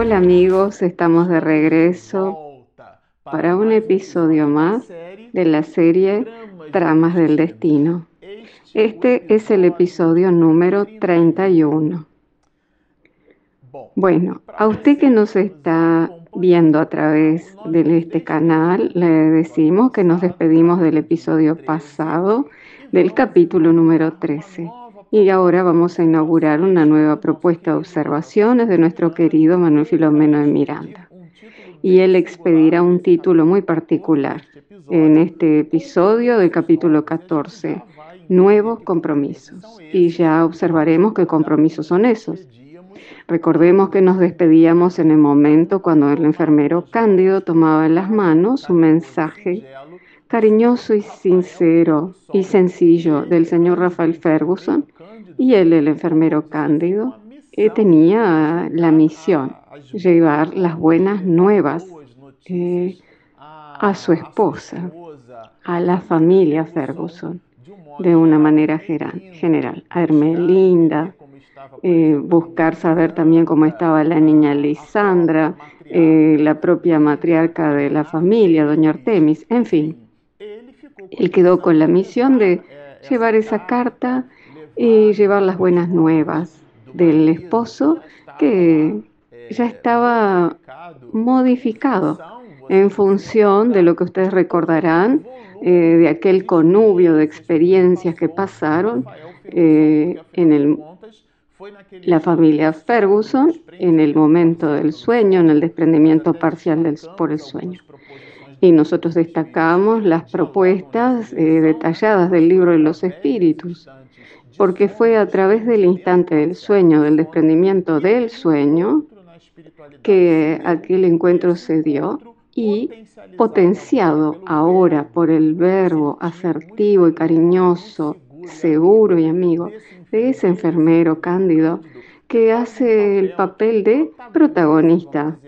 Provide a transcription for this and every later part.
Hola amigos, estamos de regreso para un episodio más de la serie Tramas del Destino. Este es el episodio número 31. Bueno, a usted que nos está viendo a través de este canal, le decimos que nos despedimos del episodio pasado del capítulo número 13. Y ahora vamos a inaugurar una nueva propuesta de observaciones de nuestro querido Manuel Filomeno de Miranda. Y él expedirá un título muy particular en este episodio del capítulo 14, Nuevos compromisos. Y ya observaremos qué compromisos son esos. Recordemos que nos despedíamos en el momento cuando el enfermero Cándido tomaba en las manos un mensaje cariñoso y sincero y sencillo del señor Rafael Ferguson y él, el enfermero Cándido, eh, tenía la misión, llevar las buenas nuevas eh, a su esposa, a la familia Ferguson, de una manera general, a Hermelinda, eh, buscar saber también cómo estaba la niña Lisandra, la propia matriarca de la familia, doña Artemis, en fin. Él quedó con la misión de llevar esa carta y llevar las buenas nuevas del esposo que ya estaba modificado en función de lo que ustedes recordarán, eh, de aquel connubio de experiencias que pasaron eh, en el, la familia Ferguson en el momento del sueño, en el desprendimiento parcial por el sueño. Y nosotros destacamos las propuestas eh, detalladas del libro de los espíritus, porque fue a través del instante del sueño, del desprendimiento del sueño, que aquel encuentro se dio y potenciado ahora por el verbo asertivo y cariñoso, seguro y amigo de ese enfermero cándido que hace el papel de protagonista,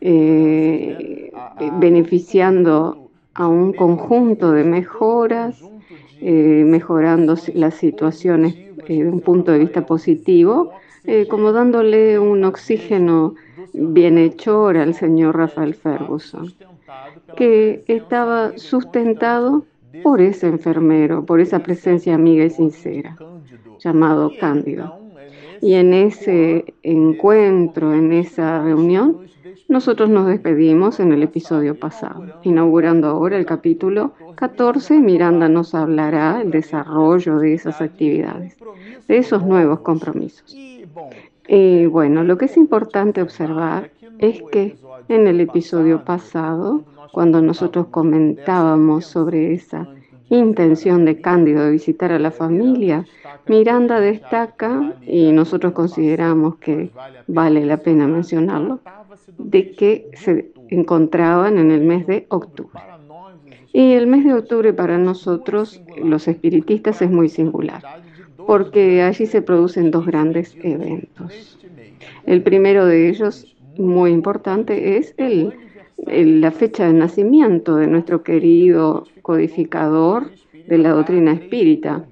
eh, beneficiando a un conjunto de mejoras eh, mejorando las situaciones eh, de un punto de vista positivo, eh, como dándole un oxígeno bienhechor al señor Rafael Ferguson, que estaba sustentado por ese enfermero, por esa presencia amiga y sincera, llamado Cándido. Y en ese encuentro, en esa reunión, nosotros nos despedimos en el episodio pasado, inaugurando ahora el capítulo 14. Miranda nos hablará del desarrollo de esas actividades, de esos nuevos compromisos. Y bueno, lo que es importante observar es que en el episodio pasado, cuando nosotros comentábamos sobre esa intención de Cándido de visitar a la familia, Miranda destaca, y nosotros consideramos que vale la pena mencionarlo, de que se encontraban en el mes de octubre. Y el mes de octubre para nosotros, los espiritistas, es muy singular, porque allí se producen dos grandes eventos. El primero de ellos, muy importante, es el, la fecha de nacimiento de nuestro querido codificador de la doctrina espírita,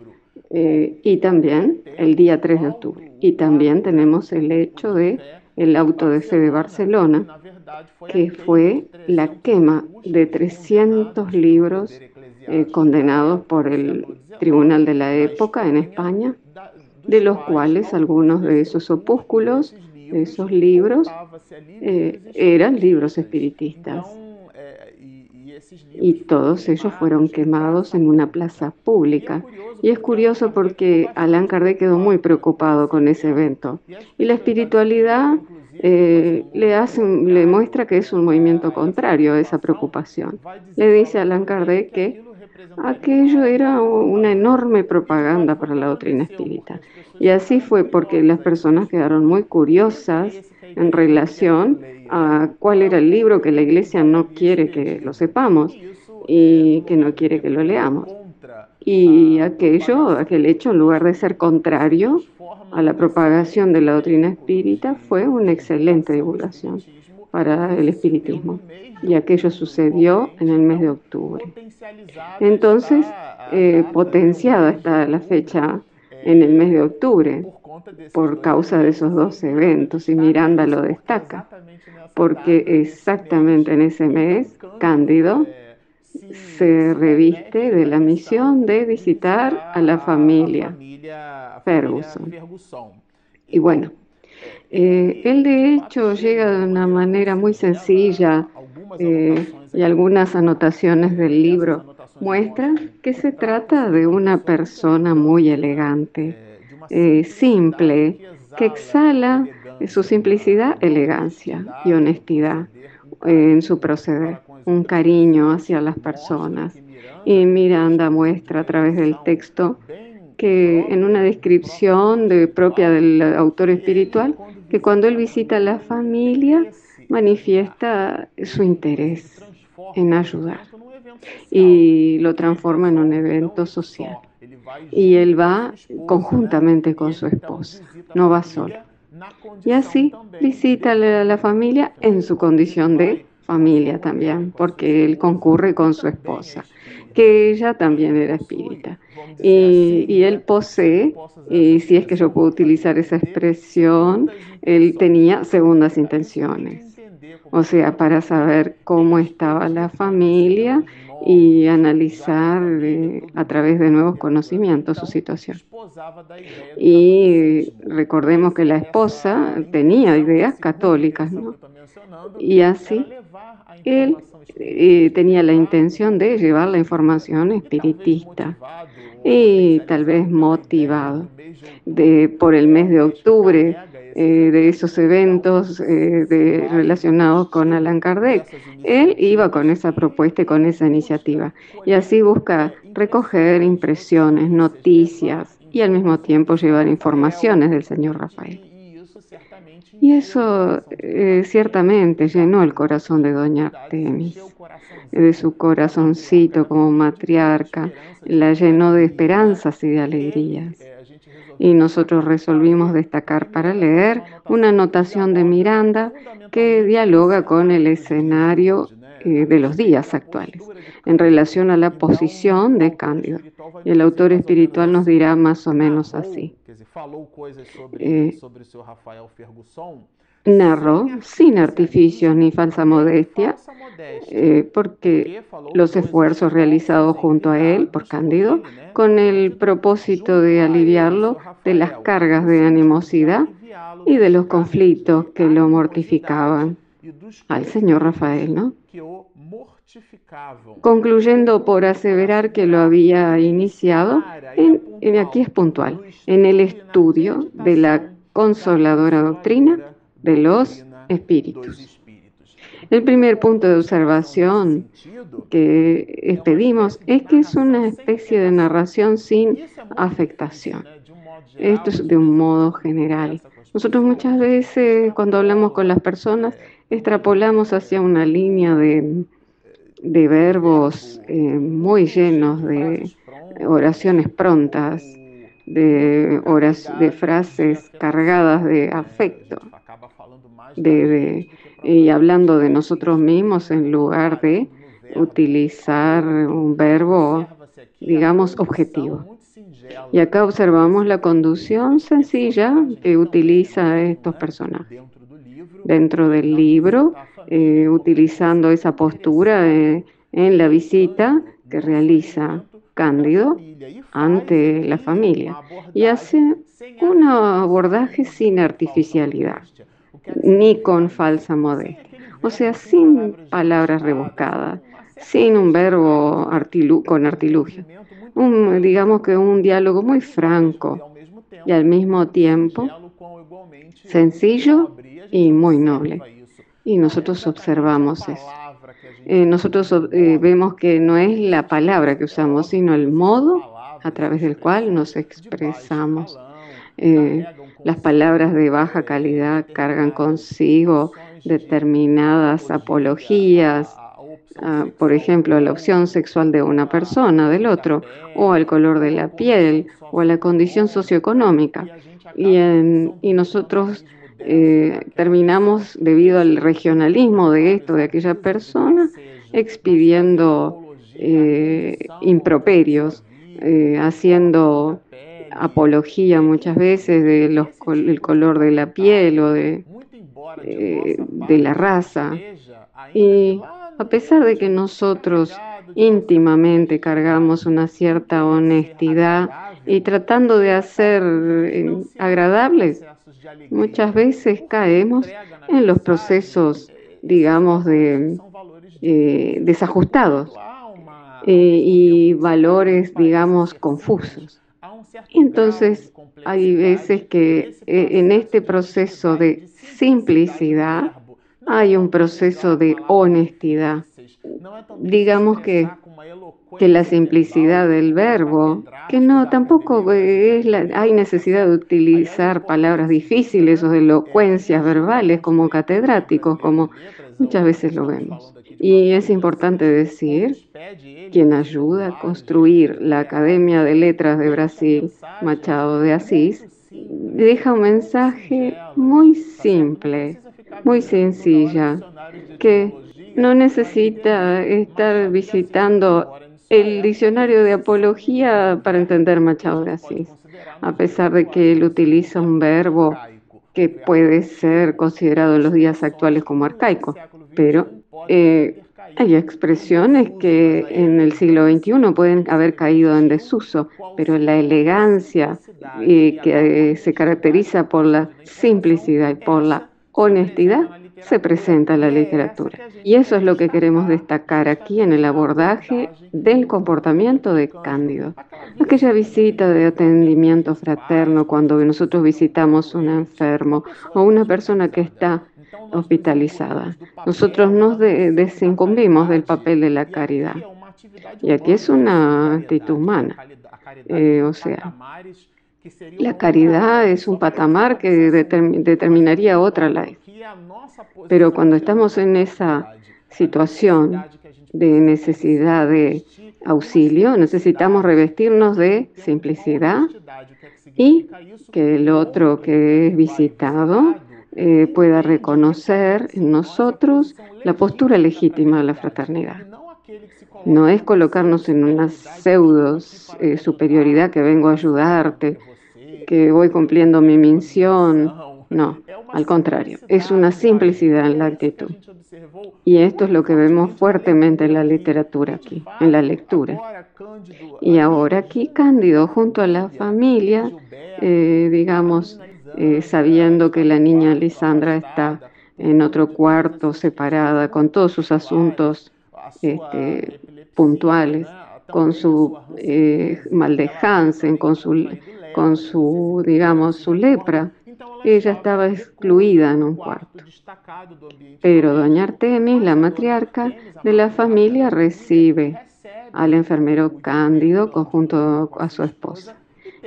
eh, y también el día 3 de octubre. Y también tenemos el hecho de el auto de fe de Barcelona, que fue la quema de 300 libros eh, condenados por el tribunal de la época en España, de los cuales algunos de esos opúsculos, esos libros, eh, eran libros espiritistas. Y todos ellos fueron quemados en una plaza pública. Y es curioso porque Allan Kardec quedó muy preocupado con ese evento. Y la espiritualidad eh, le, hace, le muestra que es un movimiento contrario a esa preocupación. Le dice a Allan que aquello era una enorme propaganda para la doctrina espírita. Y así fue porque las personas quedaron muy curiosas en relación a cuál era el libro que la iglesia no quiere que lo sepamos y que no quiere que lo leamos. Y aquello, aquel hecho, en lugar de ser contrario a la propagación de la doctrina espírita, fue una excelente divulgación para el espiritismo. Y aquello sucedió en el mes de octubre. Entonces, eh, potenciada está la fecha en el mes de octubre, por causa de esos dos eventos y Miranda lo destaca, porque exactamente en ese mes Cándido se reviste de la misión de visitar a la familia Ferguson. Y bueno, eh, él de hecho llega de una manera muy sencilla eh, y algunas anotaciones del libro muestran que se trata de una persona muy elegante, eh, simple, que exhala su simplicidad, elegancia y honestidad en su proceder, un cariño hacia las personas. Y Miranda muestra a través del texto que en una descripción de, propia del autor espiritual, que cuando él visita a la familia manifiesta su interés en ayudar y lo transforma en un evento social. Y él va conjuntamente con su esposa, no va solo. Y así visita a la familia en su condición de familia también, porque él concurre con su esposa, que ella también era espírita. Y, él posee, y si es que yo puedo utilizar esa expresión, él tenía segundas intenciones. O sea, para saber cómo estaba la familia y analizar eh, a través de nuevos conocimientos su situación. Y recordemos que la esposa tenía ideas católicas, ¿no? Y así él eh, tenía la intención de llevar la información espiritista y tal vez motivado por el mes de octubre eh, de esos eventos eh, relacionados con Alan Kardec. Él iba con esa propuesta y con esa iniciativa y así busca recoger impresiones, noticias y al mismo tiempo llevar informaciones del señor Rafael. Y eso eh, ciertamente llenó el corazón de doña Artemis, de su corazoncito como matriarca, la llenó de esperanzas y de alegrías y nosotros resolvimos destacar para leer una anotación de Miranda que dialoga con el escenario eh, de los días actuales en relación a la posición de Cándido. Y el autor espiritual nos dirá más o menos así. Eh, narró sin artificios ni falsa modestia, eh, porque los esfuerzos realizados junto a él por Cándido, con el propósito de aliviarlo de las cargas de animosidad y de los conflictos que lo mortificaban al señor Rafael, ¿no? Concluyendo por aseverar que lo había iniciado, en, aquí es puntual, en el estudio de la consoladora doctrina de los espíritus. El primer punto de observación que pedimos es que es una especie de narración sin afectación. Esto es de un modo general. Nosotros muchas veces cuando hablamos con las personas extrapolamos hacia una línea de, verbos eh, muy llenos de oraciones prontas, de, de frases cargadas de afecto de, y hablando de nosotros mismos en lugar de utilizar un verbo, digamos, objetivo. Y acá observamos la conducción sencilla que utiliza estos personajes. Dentro del libro, eh, utilizando esa postura eh, en la visita que realiza Cándido ante la familia y hace un abordaje sin artificialidad ni con falsa modestia. O sea, sin palabras rebuscadas, sin un verbo con artilugio. Digamos que un diálogo muy franco y al mismo tiempo sencillo y muy noble. Y nosotros observamos eso. Eh, nosotros eh, vemos que no es la palabra que usamos, sino el modo a través del cual nos expresamos. Eh, las palabras de baja calidad cargan consigo determinadas apologías, por ejemplo, a la opción sexual de una persona, del otro, o al color de la piel, o a la condición socioeconómica. Y, nosotros eh, terminamos, debido al regionalismo de esto, de aquella persona, expidiendo eh, improperios, haciendo apología muchas veces del color de la piel o de, eh, de la raza. A pesar de que nosotros íntimamente cargamos una cierta honestidad y tratando de hacer eh, agradables, muchas veces caemos en los procesos, digamos, de eh, desajustados y valores, digamos, confusos. Entonces, hay veces que en este proceso de simplicidad hay un proceso de honestidad. Digamos que, que la simplicidad del verbo, que no tampoco es hay necesidad de utilizar palabras difíciles o de elocuencias verbales como catedráticos, como muchas veces lo vemos. Y es importante decir, quien ayuda a construir la Academia de Letras de Brasil, Machado de Asís, deja un mensaje muy simple, muy sencilla, que no necesita estar visitando el diccionario de apología para entender Machado de Asís, a pesar de que él utiliza un verbo que puede ser considerado en los días actuales como arcaico, pero eh, hay expresiones que en el siglo XXI pueden haber caído en desuso, pero la elegancia eh, que eh, se caracteriza por la simplicidad y por la honestidad se presenta en la literatura. Y eso es lo que queremos destacar aquí en el abordaje del comportamiento de Cándido. Aquella visita de atendimiento fraterno cuando nosotros visitamos un enfermo o una persona que está hospitalizada. Nosotros nos desincumbimos del papel de la caridad. Y aquí es una actitud humana. Eh, o sea, la caridad es un patamar que determinaría otra ley. Pero cuando estamos en esa situación de necesidad de auxilio, necesitamos revestirnos de simplicidad y que el otro que es visitado eh, pueda reconocer en nosotros la postura legítima de la fraternidad. No es colocarnos en una pseudo eh, superioridad que vengo a ayudarte, que voy cumpliendo mi misión. No, al contrario, es una simplicidad en la actitud. Y esto es lo que vemos fuertemente en la literatura aquí, en la lectura. Y ahora aquí Cándido junto a la familia, eh, digamos, eh, sabiendo que la niña Lisandra está en otro cuarto separada con todos sus asuntos este, puntuales, con su eh, mal de Hansen, con su con su, digamos, su lepra, ella estaba excluida en un cuarto. Pero doña Artemis, la matriarca de la familia, recibe al enfermero Cándido junto a su esposa.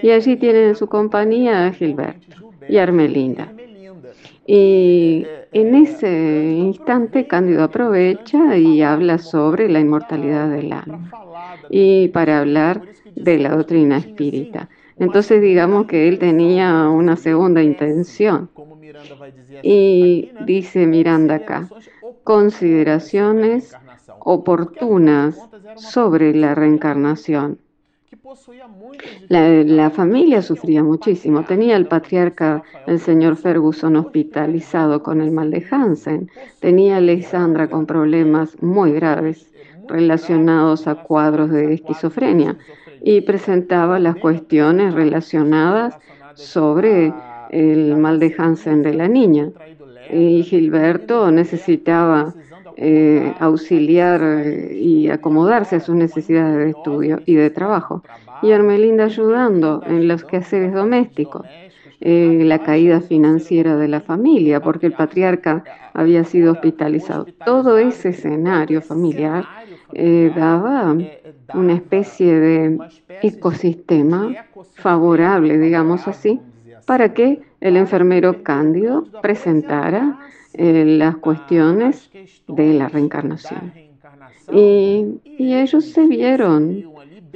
Y allí tienen en su compañía a Gilberto y Armelinda. Y en ese instante Cándido aprovecha y habla sobre la inmortalidad del alma y para hablar de la doctrina espírita. Entonces digamos que él tenía una segunda intención. Y dice Miranda acá, consideraciones oportunas sobre la reencarnación. La, familia sufría muchísimo. Tenía el patriarca, el señor Ferguson, hospitalizado con el mal de Hansen. Tenía a Lisandra con problemas muy graves relacionados a cuadros de esquizofrenia y presentaba las cuestiones relacionadas sobre el mal de Hansen de la niña. Y Gilberto necesitaba eh, auxiliar eh, y acomodarse a sus necesidades de estudio y de trabajo. Y Armelinda ayudando en los quehaceres domésticos. Eh, la caída financiera de la familia, porque el patriarca había sido hospitalizado. Todo ese escenario familiar daba una especie de ecosistema favorable, digamos así, para que el enfermero Cándido presentara eh, las cuestiones de la reencarnación. Y, ellos se vieron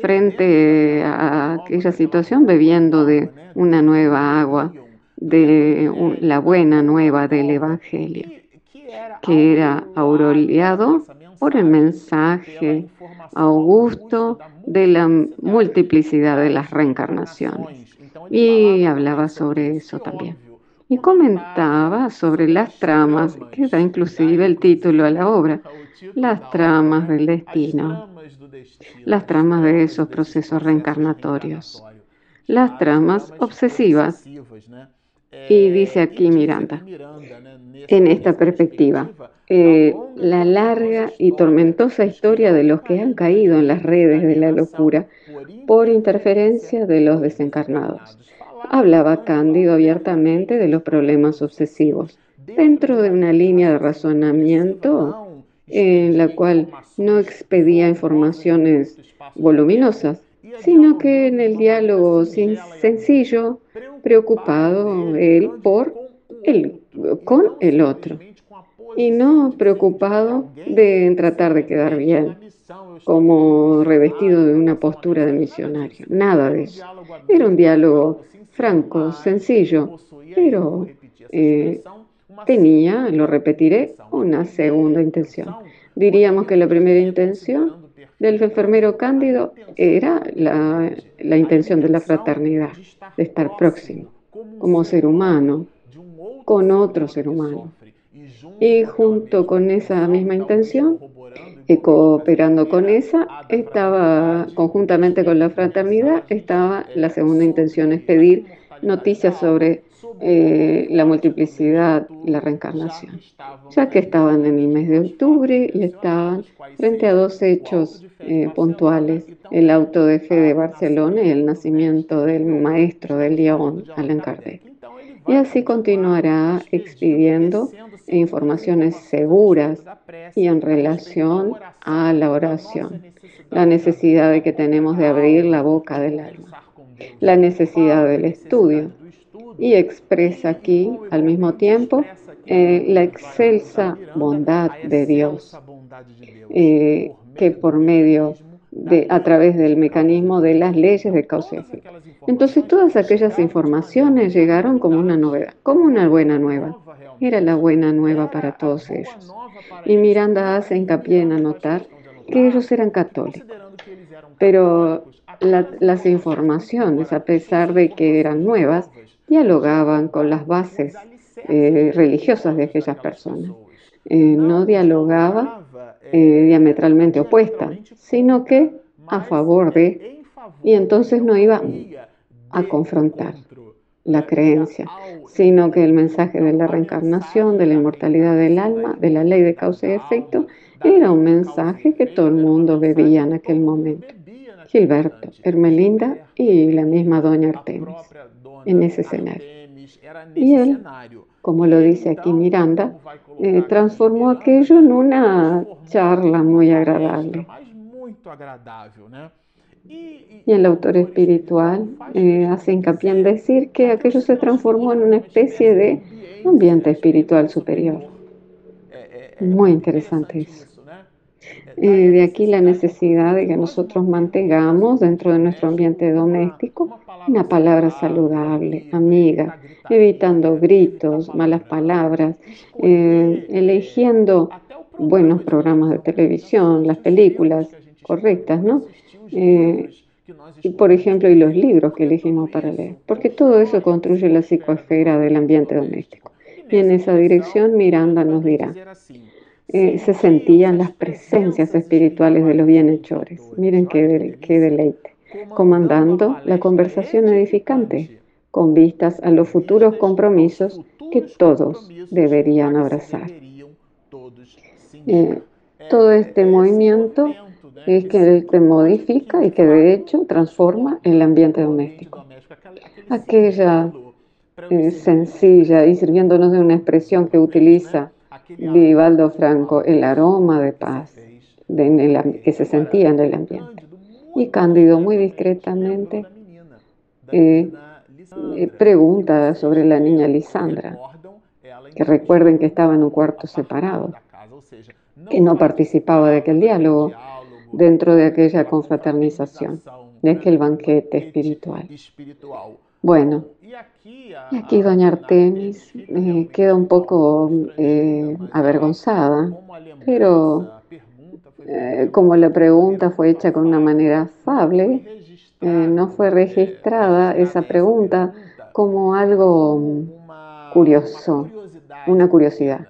frente a aquella situación bebiendo de una nueva agua, de la buena nueva del Evangelio, que era aureolado por el mensaje augusto de la multiplicidad de las reencarnaciones. y hablaba sobre eso también. Y comentaba sobre las tramas, que da inclusive el título a la obra, las tramas del destino, las tramas de esos procesos reencarnatorios, las tramas obsesivas. Y dice aquí Miranda, en esta perspectiva, eh, la larga y tormentosa historia de los que han caído en las redes de la locura por interferencia de los desencarnados. Hablaba Cándido abiertamente de los problemas obsesivos, dentro de una línea de razonamiento en la cual no expedía informaciones voluminosas, sino que en el diálogo sencillo, preocupado él por él, con el otro, y no preocupado de tratar de quedar bien, como revestido de una postura de misionario. Nada de eso. Era un diálogo franco, sencillo, pero eh, tenía, lo repetiré, una segunda intención. Diríamos que la primera intención del enfermero Cándido era la, intención de la fraternidad, de estar próximo, como ser humano, con otro ser humano. Y junto con esa misma intención, y cooperando con esa, estaba, conjuntamente con la fraternidad, estaba la segunda intención, es pedir noticias sobre eh, la multiplicidad y la reencarnación, ya que estaban en el mes de octubre y estaban frente a dos hechos eh, puntuales, el auto de fe de Barcelona y el nacimiento del maestro del León, Allan Kardec. Y así continuará expidiendo informaciones seguras y en relación a la oración, la necesidad de que tenemos de abrir la boca del alma, la necesidad del estudio, y expresa aquí al mismo tiempo eh, la excelsa bondad de Dios, eh, que por medio de, a través del mecanismo de las leyes de causa y efecto. Entonces todas aquellas informaciones llegaron como una novedad, como una buena nueva. Era la buena nueva para todos ellos. Y Miranda hace hincapié en anotar que ellos eran católicos. Pero las informaciones, a pesar de que eran nuevas, dialogaban con las bases eh, religiosas de aquellas personas. Eh, no dialogaba eh, diametralmente opuesta, sino que a favor de, y entonces no iba a confrontar la creencia, sino que el mensaje de la reencarnación, de la inmortalidad del alma, de la ley de causa y efecto, era un mensaje que todo el mundo bebía en aquel momento. Gilberto, Hermelinda y la misma doña Artemis en ese escenario. Y él, como lo dice aquí Miranda, eh, transformó aquello en una charla muy agradable. Y el autor espiritual eh, hace hincapié en decir que aquello se transformó en una especie de ambiente espiritual superior. Muy interesante eso. Eh, de aquí la necesidad de que nosotros mantengamos dentro de nuestro ambiente doméstico una palabra saludable, amiga, evitando gritos, malas palabras, eh, eligiendo buenos programas de televisión, las películas correctas, ¿no? Eh, y por ejemplo, y los libros que elegimos para leer, porque todo eso construye la psicoesfera del ambiente doméstico. Y en esa dirección Miranda nos dirá, eh, se sentían las presencias espirituales de los bienhechores. Miren qué, qué deleite. Comandando la conversación edificante con vistas a los futuros compromisos que todos deberían abrazar. Eh, todo este movimiento es que, que modifica y que de hecho transforma el ambiente doméstico. Aquella eh, sencilla y sirviéndonos de una expresión que utiliza Vivaldo Franco, el aroma de paz que se sentía en el ambiente. Y Cándido muy discretamente eh, eh, pregunta sobre la niña Lisandra, que recuerden que estaba en un cuarto separado, que no participaba de aquel diálogo dentro de aquella confraternización, de aquel banquete espiritual. Bueno, y aquí doña Artemis eh, queda un poco eh, avergonzada, pero eh, como la pregunta fue hecha con una manera afable, eh, no fue registrada esa pregunta como algo mm, curioso, una curiosidad,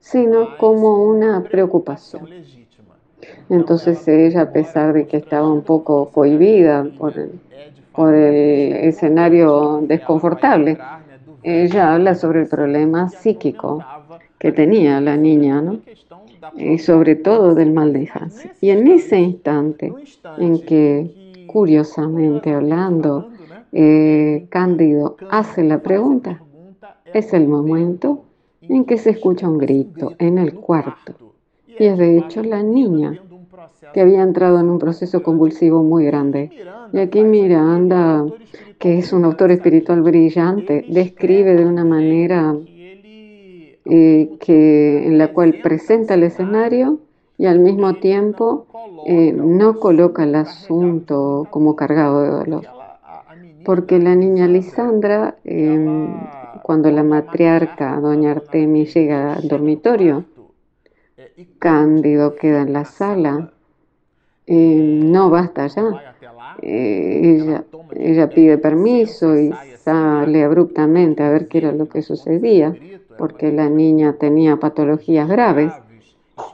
sino como una preocupación. Entonces ella, a pesar de que estaba un poco cohibida por el, por el escenario desconfortable, ella habla sobre el problema psíquico que tenía la niña, ¿no? Y sobre todo del mal de Hans. Y en ese instante en que, curiosamente hablando, eh, Cándido hace la pregunta, es el momento en que se escucha un grito en el cuarto. Y es de hecho la niña que había entrado en un proceso convulsivo muy grande. Y aquí Miranda, que es un autor espiritual brillante, describe de una manera eh, que, en la cual presenta el escenario y al mismo tiempo eh, no coloca el asunto como cargado de dolor. Porque la niña Lisandra, em, cuando la matriarca, doña Artemis, llega al dormitorio, Cándido queda en la sala, em, no basta allá. Eh, ella, ella pide permiso y sale abruptamente a ver qué era lo que sucedía porque la niña tenía patologías graves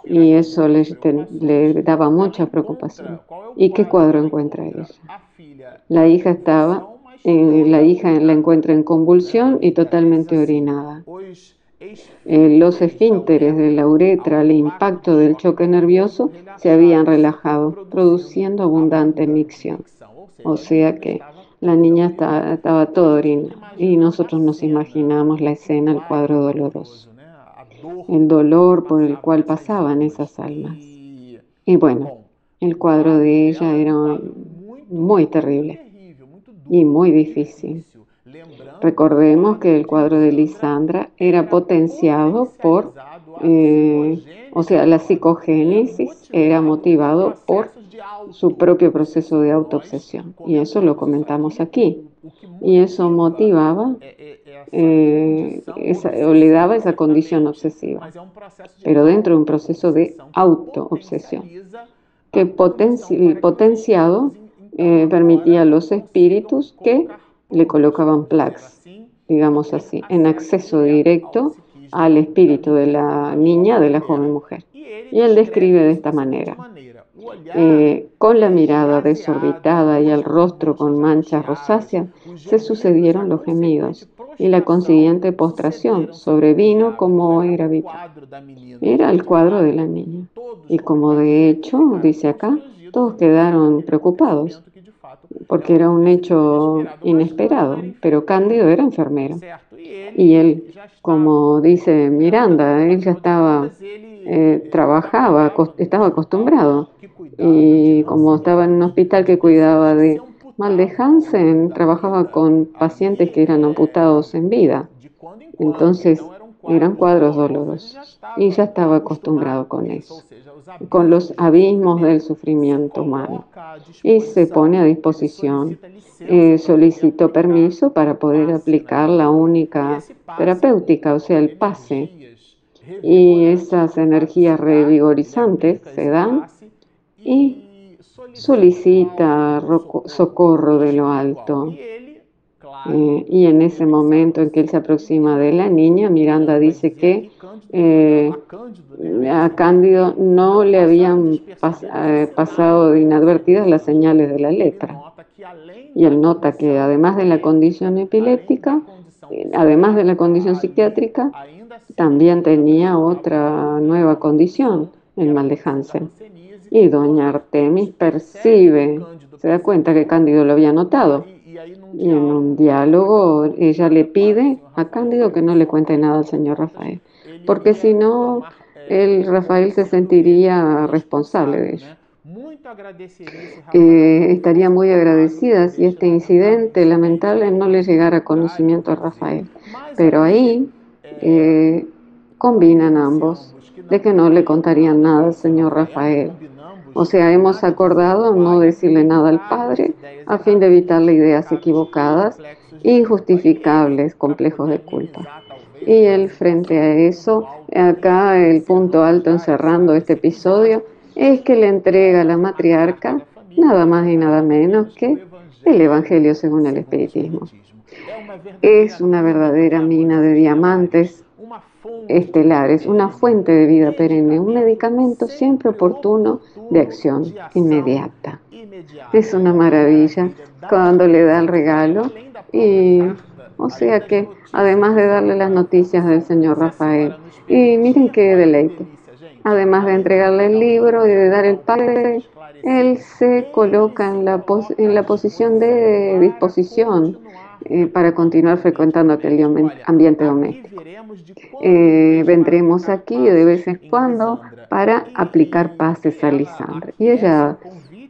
y eso le, daba mucha preocupación. ¿Y qué cuadro encuentra ella? La hija estaba, la hija la encuentra en convulsión y totalmente orinada. Eh, los esfínteres de la uretra al impacto del choque nervioso se habían relajado, produciendo abundante micción. O sea que la niña estaba, estaba toda orinada y nosotros nos imaginamos la escena, el cuadro doloroso, el dolor por el cual pasaban esas almas. Y bueno, el cuadro de ella era muy terrible y muy difícil. Recordemos que el cuadro de Lisandra era potenciado por, eh, o sea, la psicogénesis era motivado por su propio proceso de autoobsesión. Y eso lo comentamos aquí. Y eso motivaba eh, o le daba esa condición obsesiva. Pero dentro de un proceso de autoobsesión que potenciado eh, permitía a los espíritus que le colocaban plaques, digamos así, en acceso directo al espíritu de la niña, de la joven mujer. Y él describe de esta manera. Eh, con la mirada desorbitada y el rostro con manchas rosáceas, se sucedieron los gemidos y la consiguiente postración sobrevino como era habitual. Era el cuadro de la niña. Y como de hecho, dice acá, todos quedaron preocupados porque era un hecho inesperado, pero Cándido era enfermero. Y él, como dice Miranda, él ya estaba, eh, trabajaba, estaba acostumbrado. Y como estaba en un hospital que cuidaba de mal de Hansen, trabajaba con pacientes que eran amputados en vida. Entonces eran cuadros dolorosos. Y ya estaba acostumbrado con eso con los abismos del sufrimiento humano y se pone a disposición. Eh, solicitó permiso para poder aplicar la única terapéutica, o sea, el pase. Y esas energías revigorizantes se dan y solicita socorro de lo alto. Eh, y en ese momento en que él se aproxima de la niña, Miranda dice que eh, a Cándido no le habían eh, pasado inadvertidas las señales de la lepra. Y él nota que además de la condición epiléptica, además de la condición psiquiátrica, también tenía otra nueva condición, el mal de Hansen. Y doña Artemis percibe, se da cuenta que Cándido lo había notado y en un diálogo ella le pide a Cándido que no le cuente nada al señor Rafael, porque si no, el Rafael se sentiría responsable de ello. Eh, estaría muy agradecida si este incidente lamentable no le llegara a conocimiento a Rafael. Pero ahí eh, combinan ambos de que no le contarían nada al señor Rafael o sea, hemos acordado no decirle nada al Padre a fin de evitarle ideas equivocadas, injustificables, complejos de culpa. Y él frente a eso, acá el punto alto encerrando este episodio, es que le entrega a la matriarca nada más y nada menos que el Evangelio según el Espiritismo. Es una verdadera mina de diamantes estelares, una fuente de vida perenne, un medicamento siempre oportuno de acción inmediata. Es una maravilla cuando le da el regalo y o sea que además de darle las noticias del señor Rafael, y miren qué deleite, además de entregarle el libro y de dar el padre, él se coloca en la, en la posición de disposición eh, para continuar frecuentando aquel ambiente doméstico. Eh, vendremos aquí de vez en cuando para aplicar pases a Lisandra. Y ella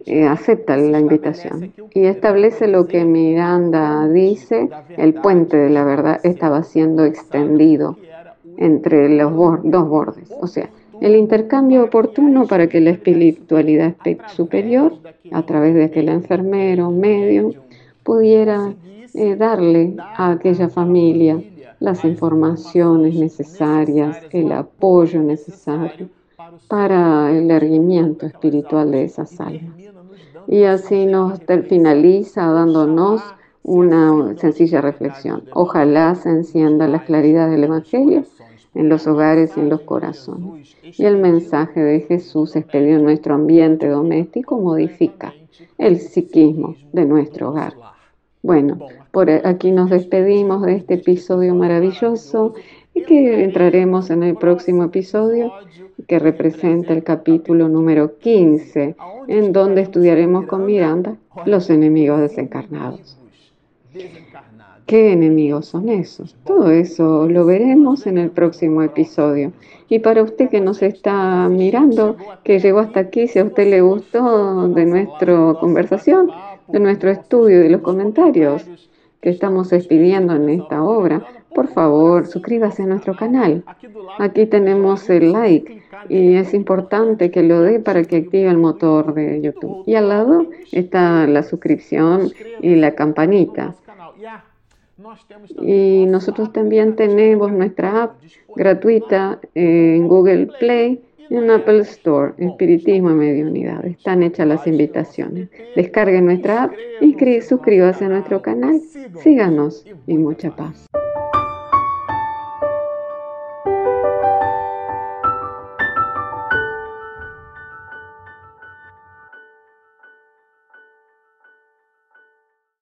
eh, acepta la invitación y establece lo que Miranda dice, el puente de la verdad estaba siendo extendido entre los dos bordes. O sea, el intercambio oportuno para que la espiritualidad superior, a través de aquel enfermero medio, pudiera eh, darle a aquella familia las informaciones necesarias, el apoyo necesario para el erguimiento espiritual de esas almas. Y así nos finaliza dándonos una sencilla reflexión. Ojalá se encienda la claridad del Evangelio en los hogares y en los corazones. Y el mensaje de Jesús expedido en nuestro ambiente doméstico modifica el psiquismo de nuestro hogar. Bueno, por aquí nos despedimos de este episodio maravilloso y que entraremos en el próximo episodio que representa el capítulo número 15, en donde estudiaremos con Miranda los enemigos desencarnados. ¿Qué enemigos son esos? Todo eso lo veremos en el próximo episodio. Y para usted que nos está mirando, que llegó hasta aquí, si a usted le gustó de nuestra conversación, de nuestro estudio, de los comentarios que estamos despidiendo en esta obra, por favor, suscríbase a nuestro canal. Aquí tenemos el like y es importante que lo dé para que active el motor de YouTube. Y al lado está la suscripción y la campanita. Y nosotros también tenemos nuestra app gratuita en Google Play y en Apple Store, Espiritismo y Mediunidad. Están hechas las invitaciones. Descarguen nuestra app y suscríbase a nuestro canal. Síganos y mucha paz.